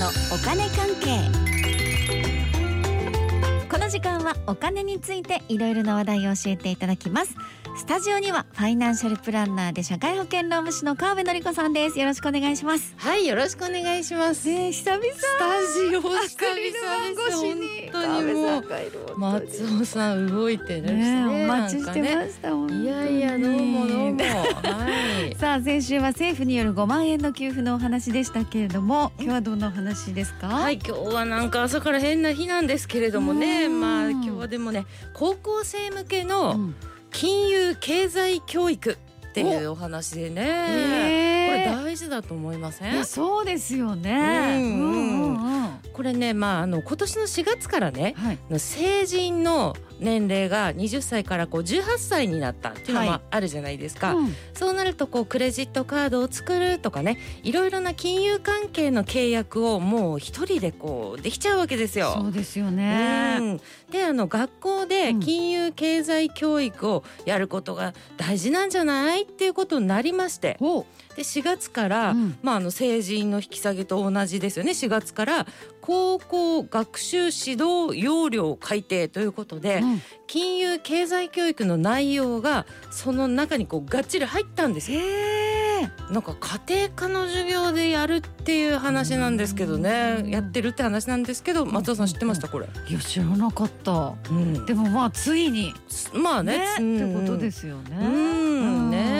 のお金関係。この時間はお金についていろいろな話題を教えていただきます。スタジオにはファイナンシャルプランナーで社会保険労務士の川辺典子さんです。よろしくお願いします。はい、よろしくお願いします。ね久々スタジオア久々です本当に。もう松尾さん動いてるしね。ねお待ちしてました、ねいやいやどうもどうも。はい。さ あ先週は政府による5万円の給付のお話でしたけれども今日はどんなお話ですか？はい、今日はなんか朝から変な日なんですけれどもね、うん。まあ今日はでもね、高校生向けうのん金融経済教育っていうお話でね、これえ大事だと思いません？そうですよね。うん。うんうんうんこれね、まああの今年の4月からね、はい。の成人の年齢が20歳からこう18歳になったっていうのもはい。あるじゃないですか、うん。そうなるとこうクレジットカードを作るとかねいろいろな金融関係の契約をもう一人でこうできちゃうわけですよ。そうですよね。うん。であの学校で金融経済教育をやることが大事なんじゃないっていうことになりまして。おで4月から、うん。まあ、あの成人の引き下げと同じですよね。4月から高校学習指導要領改定ということで、うん。金融経済教育の内容がその中にこうがっちり入ったんですよ。なんか家庭科の授業でやるっていう話なんですけどねうん。やってるって話なんですけど松尾さん知ってました？これ。いや知らなかった。うん、でもまあついに。まあね。ね。うんってことですよね。うん。ね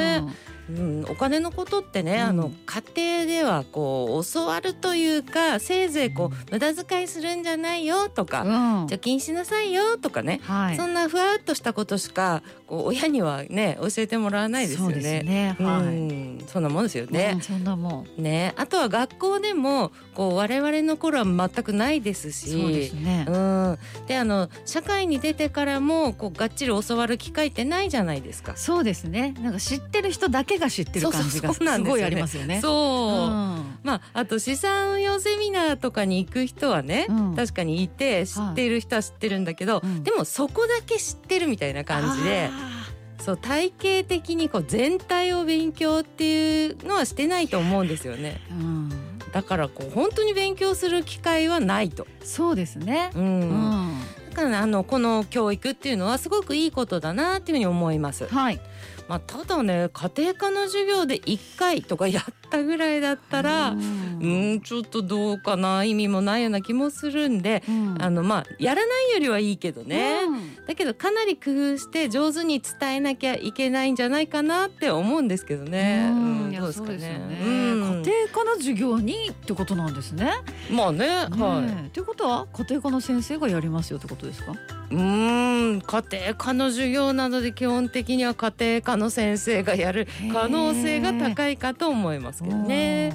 うん、お金のことってね、うん。あの家庭ではこう教わるというかせいぜいこう無駄遣いするんじゃないよとか、うん。貯金しなさいよとかね、はい。そんなふわっとしたことしかこう親にはね教えてもらわないですよね。ねうはい。ん、そんなもんですようねん。そんなもん。ね、あとは学校でもこう我々の頃は全くないですし。そうですね。うん、であの社会に出てからもこうがっちり教わる機会ってないじゃないですか。そうですね。なんか知ってる人だけが知ってる感じがすよね。すごいありますよね。そう、うん。まああと資産運用セミナーとかに行く人はね、うん。確かにいて知っている人は知ってるんだけど、うん。でもそこだけ知ってるみたいな感じであそう体系的にこう全体を勉強っていうのはしてないと思うんですよね。ーうん。だからこう本当に勉強する機会はないと、そうですね。うん。うん。だからねあのこの教育っていうのはすごくいいことだなっていうふうに思います。はいまあ、ただね家庭科の授業で1回とかやったぐらいだったら、ううんん、ちょっとどうかな意味もないような気もするんで、うんあのまあやらないよりはいいけどね、うんだけどかなり工夫して上手に伝えなきゃいけないんじゃないかなって思うんですけどね。うんいやどうですかね。ねうん家庭科の授業にってことなんですね。まあね、はねえってことは家庭科の先生がやりますよってことですか。い。うーん、家庭科の授業などで基本的には家庭科の先生がやる可能性が高いかと思いますけどね。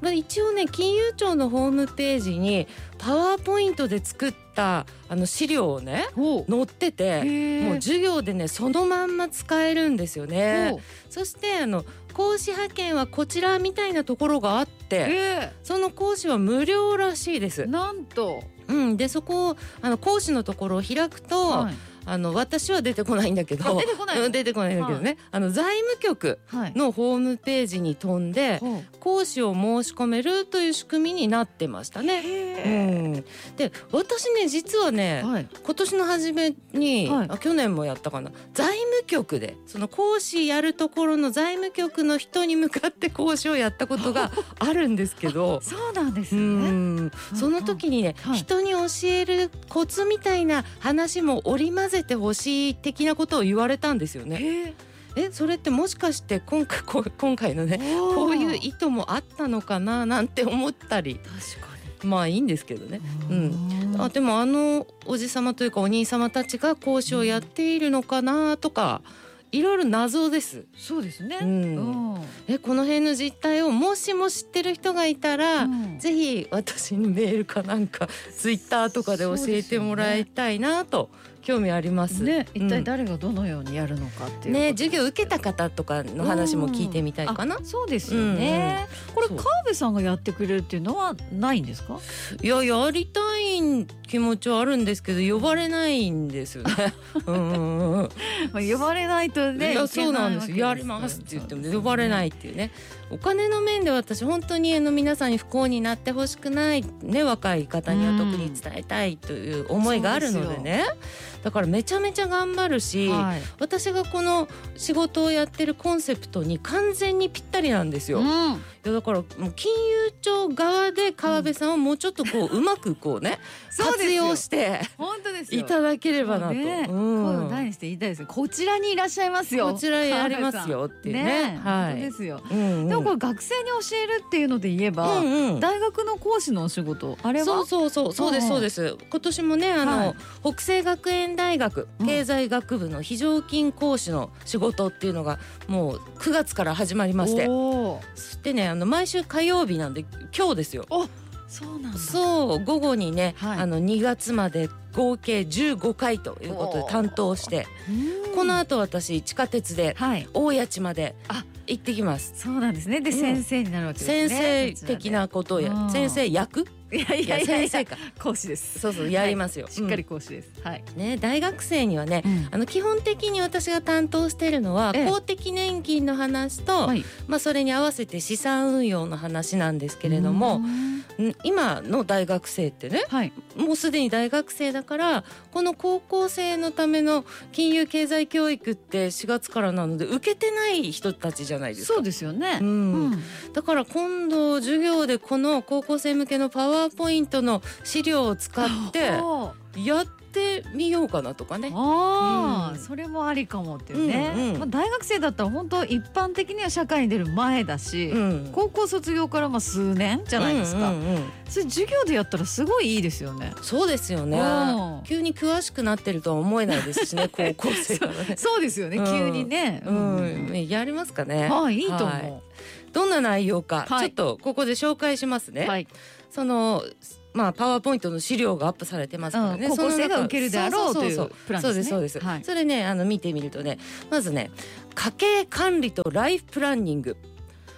まあ、一応ね金融庁のホームページにパワーポイントで作ったあの資料をね。載っててもう授業でねそのまんま使えるんですよねお。そしてあの講師派遣はこちらみたいなところがあってえその講師は無料らしいでえす。なんと。うん、でそこをあの講師のところを開くと、はいあの私は出てこないんだけどあ出てこない出てこないんだけどね、あの財務局はい。のホームページに飛んでほう講師を申し込めるという仕組みになってましたね。うへん、で私ね実はね、え。はい。今年の初めに、はいあ去年もやったかな財務局でその講師やるところの財務局の人に向かって講師をやったことが あるんですけど。そうなんですうね。んその時にね、はい人に教えるコツみたいな話も織り交ぜてほしい的なことを言われたんですよね。へえそれってもしかして今回こう今回のねえ。こういう確意図もあったのかななんて思ったりかまあいいんですけどね。に。うんあでもあのおじ様というかお兄様たちが講師をやっているのかなとかいろいろ謎です。そうですね。うんうんえこの辺の実態をもしも知ってる人がいたら、うんぜひ私にメールかなんかツイッターとかで教えてもらいたいなと興味あります。ね一体うん。誰がどのようにやるのかっていうね。授業受けた方とかの話も聞いてみたいかな。あ。そうですよね、これ川辺さんがやってくれるっていうのはないんですか？いややりたい気持ちはあるんですけど呼ばれないんですよね。呼ばれないとねいやそうなんです。やりますって言っても呼ばれないいっていうね。お金の面で私本当にあの皆さんに不幸になってほしくないね若い方には特に伝えたいという思いがあるのでねだからめちゃめちゃ頑張るし、はい。私がこの仕事をやってるコンセプトに完全にぴったりなんですよ。いうん。やだからもう金融庁側で川辺さんをもうちょっとこううまくこうね 活用して本当ですよ。いただければなと。ねうん。声を大にして言いたいですよこちらにいらっしゃいますよ。こちらやりますよっていうね。ねはい。本当ですよ。うんうん。でもこれ学生に教えるっていうので言えば、うんうん。大学の講師のお仕事あれは？そうそうそう。そうですそうです。今年もねあの、はい。北西学園大学うん。経済学部の非常勤講師の仕事っていうのがもう9月から始まりまして。そしてねあの毎週火曜日なんで今日ですよ。そうなんだ。そう午後にね、はい。あの2月まで合計15回ということで担当して。この後私地下鉄ではい。大谷地まであ。行ってきます。そうなんですね。で、うん。先生になるわけですね。先生的なことをやうん。先生役いやいや先生か。講師です。そうそうやりますよ、しっかり講師です、はい、うんね大学生にはねうん。あの基本的に私が担当しているのはええ。公的年金の話と、はい。まあそれに合わせて資産運用の話なんですけれども、うんん今の大学生ってねはい。もうすでに大学生だからこの高校生のための金融経済教育って4月からなので受けてない人たちじゃないですか。そうですよね。う、ん。うん。だから今度授業でこの高校生向けのパワーポイントの資料を使ってあ。やってみようかなとかね。あ、うん。それもありかもっていうね、うんうん。まあ、大学生だったら本当一般的には社会に出る前だし、うん。高校卒業からまあ数年じゃないですか、うんうんうん。それ授業でやったらすごいいいですよね。そうですよね。うん。急に詳しくなってるとは思えないですしね、高校生からね。そうですよね、うん。急にね、うん、やりますかね。はいいいとはい。思どんな内容か、はいちょっとここで紹介しますう、ね。はい、そのまあパワーポイントの資料がアップされてますからね。うん高校生が受けるであろうというプランですねそうですそうです。はいそれねあの見てみるとね、まずね家計管理とライフプランニング、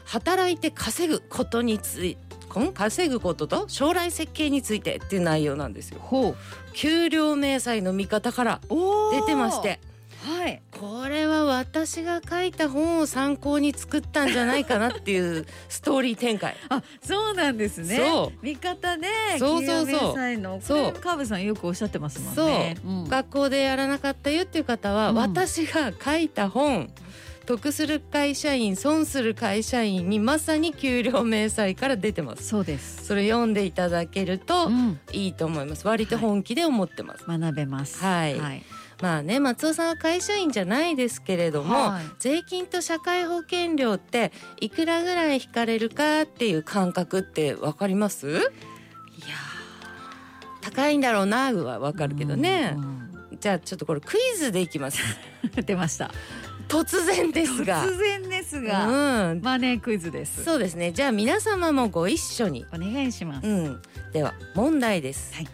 働いて稼ぐことについこん？稼ぐことと将来設計についてっていう内容なんですよ。給料明細の見方から出てまして。はいこれは私が書いた本を参考に作ったんじゃないかなっていうストーリー展開。あそうなんですね。そう。味方でそうそうそう。そう。これ川辺さんよくおっしゃってますもんね。う。ん。学校でやらなかったよっていう方は、うん。私が書いた本得する会社員損する会社員にまさに給料明細から出てます。そうです、それ読んでいただけるとうん、いいと思います。割と本気で思ってます、学べます。はい。はいまあね松尾さんは会社員じゃないですけれども、はい。税金と社会保険料っていくらぐらい引かれるかっていう感覚ってわかります？いや高いんだろうなはわかるけどね、うんじゃあちょっとこれクイズでいきます。う ん出ました。突然ですが。突然ですが、うん、マネークイズです。そうですね。じゃあ皆様もご一緒に、お願いします、うん、では問題です、はい。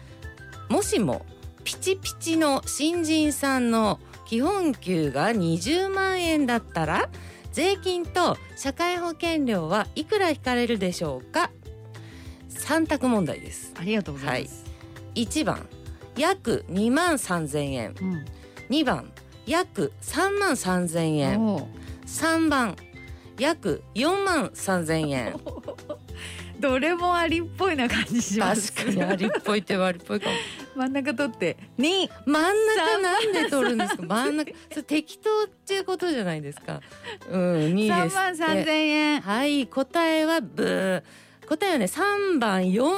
もしもピチピチの新人さんの基本給が20万円だったら税金と社会保険料はいくら引かれるでしょうか？三択問題です。ありがとうございます、1番約2万3000円。うん。2番約3万3000円。おー3番約4万3000円。どれもありっぽいな感じします。確かにありっぽいって割りっぽいかも真ん中取って。二真ん中なんで取るんですか？真ん中。それ適当っていうことじゃないですか。うん2三です万三千円。はい答えはブー答えはね3番4万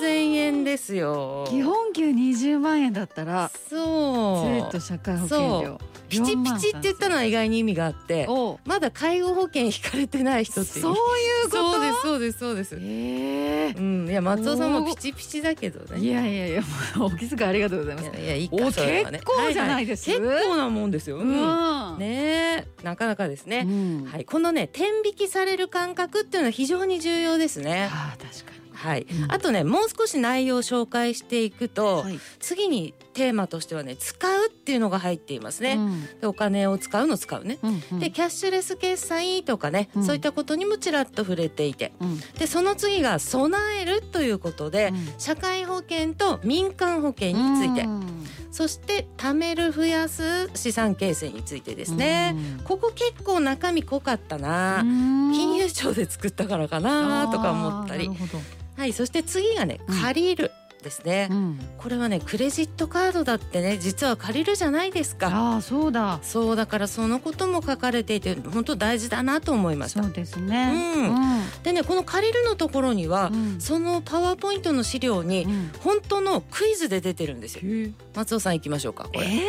3000円ですよ。基本給二十万円だったらそう。税と社会保険料。ピチピチって言ったのは意外に意味があっておまだ介護保険引かれてない人っていう。そういうこと？そうですそうですそうです。え。うん。いや松尾さんもピチピチだけどね。いやいやいやお気遣いありがとうございます。いやいやお結構じゃないです？はは結構なもんですよ、ううん。んねえ。なかなかですね、うん。はい。このね天引きされる感覚っていうのは非常に重要ですね。ああ確かはい、うん。あとねもう少し内容を紹介していくと、にはい。次にテーマとしてはね使うっていうのが入っていますね、うん。でお金を使うの使うね、うんうん。でキャッシュレス決済とかね、うん。そういったことにもちらっと触れていて。うん。でその次が備えるということで、うん。社会保険と民間保険について、うん。そして貯める増やす資産形成についてですね、ここ結構中身濃かったな、うん。金融庁で作ったからかなとか思ったり。はいそして次がねうん。借りるですね、うん。これはねクレジットカードだってね実は借りるじゃないですか。ああそうだ。そうだからそのことも書かれていて本当大事だなと思いました。そうですね。うん。でねこの借りるのところには、うん。そのパワーポイントの資料にうん。本当のクイズで出てるんですよ。松尾さん行きましょうかこれ。え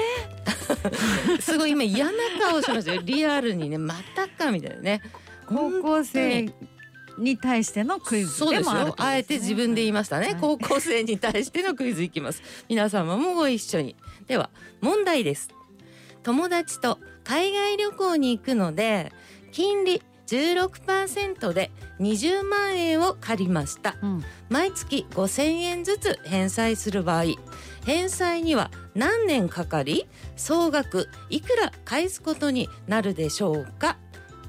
すごい今嫌な顔しましたよ。リアルにねまたかみたいなね。高校生に対してのクイズでもあるよあえて自分で言いましたね、はい。高校生に対してのクイズ。いきます皆様もご一緒に。では問題です。友達と海外旅行に行くので金利16%で20万円を借りました。うん。毎月5000円ずつ返済する場合。返済には何年かかり総額いくら返すことになるでしょうか。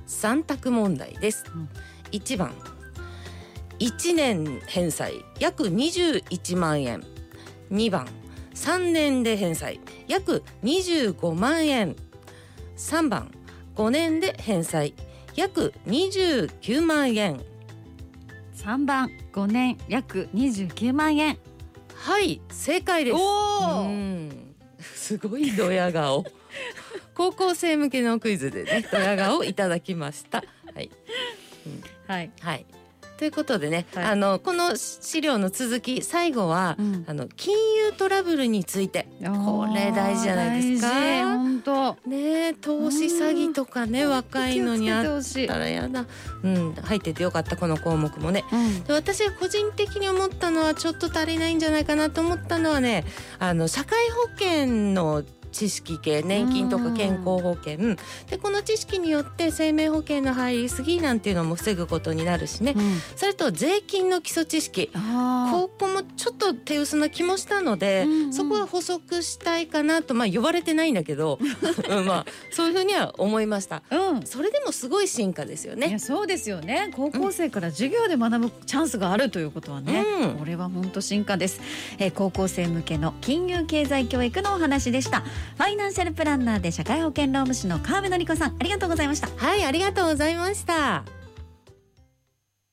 3択問題です、うん1番。1年返済。約21万円。2番。3年で返済。約25万円。3番。5年で返済。約29万円。三番。五年。約二十九万円。はい。正解です。おうん。すごいドヤ顔。高校生向けのクイズでねドヤ顔いただきました。はい、はい。はい、ということでね、はい。あのこの資料の続き最後は、うん。あの金融トラブルについて。これ大事じゃないですか。本当。ね投資詐欺とかね若いのにあったらやだ。うん。入っててよかったこの項目もね。うん。で私が個人的に思ったのはちょっと足りないんじゃないかなと思ったのはねあの社会保険の知識系年金とか健康保険。でこの知識によって生命保険の入りすぎなんていうのも防ぐことになるしね。うん。それと税金の基礎知識。あここもちょっと手薄な気もしたので、うんうん。そこは補足したいかなとまあ呼ばれてないんだけど、うんまあそういうふうには思いました。あうん。それでもすごい進化ですよね。そうですよね。高校生から授業で学ぶチャンスがあるということはね、うん。これは本当進化です、えー高校生向けの金融経済教育のお話でしたファイナンシャルプランナーで社会保険労務士の川辺典子さんありがとうございました。はいありがとうございました。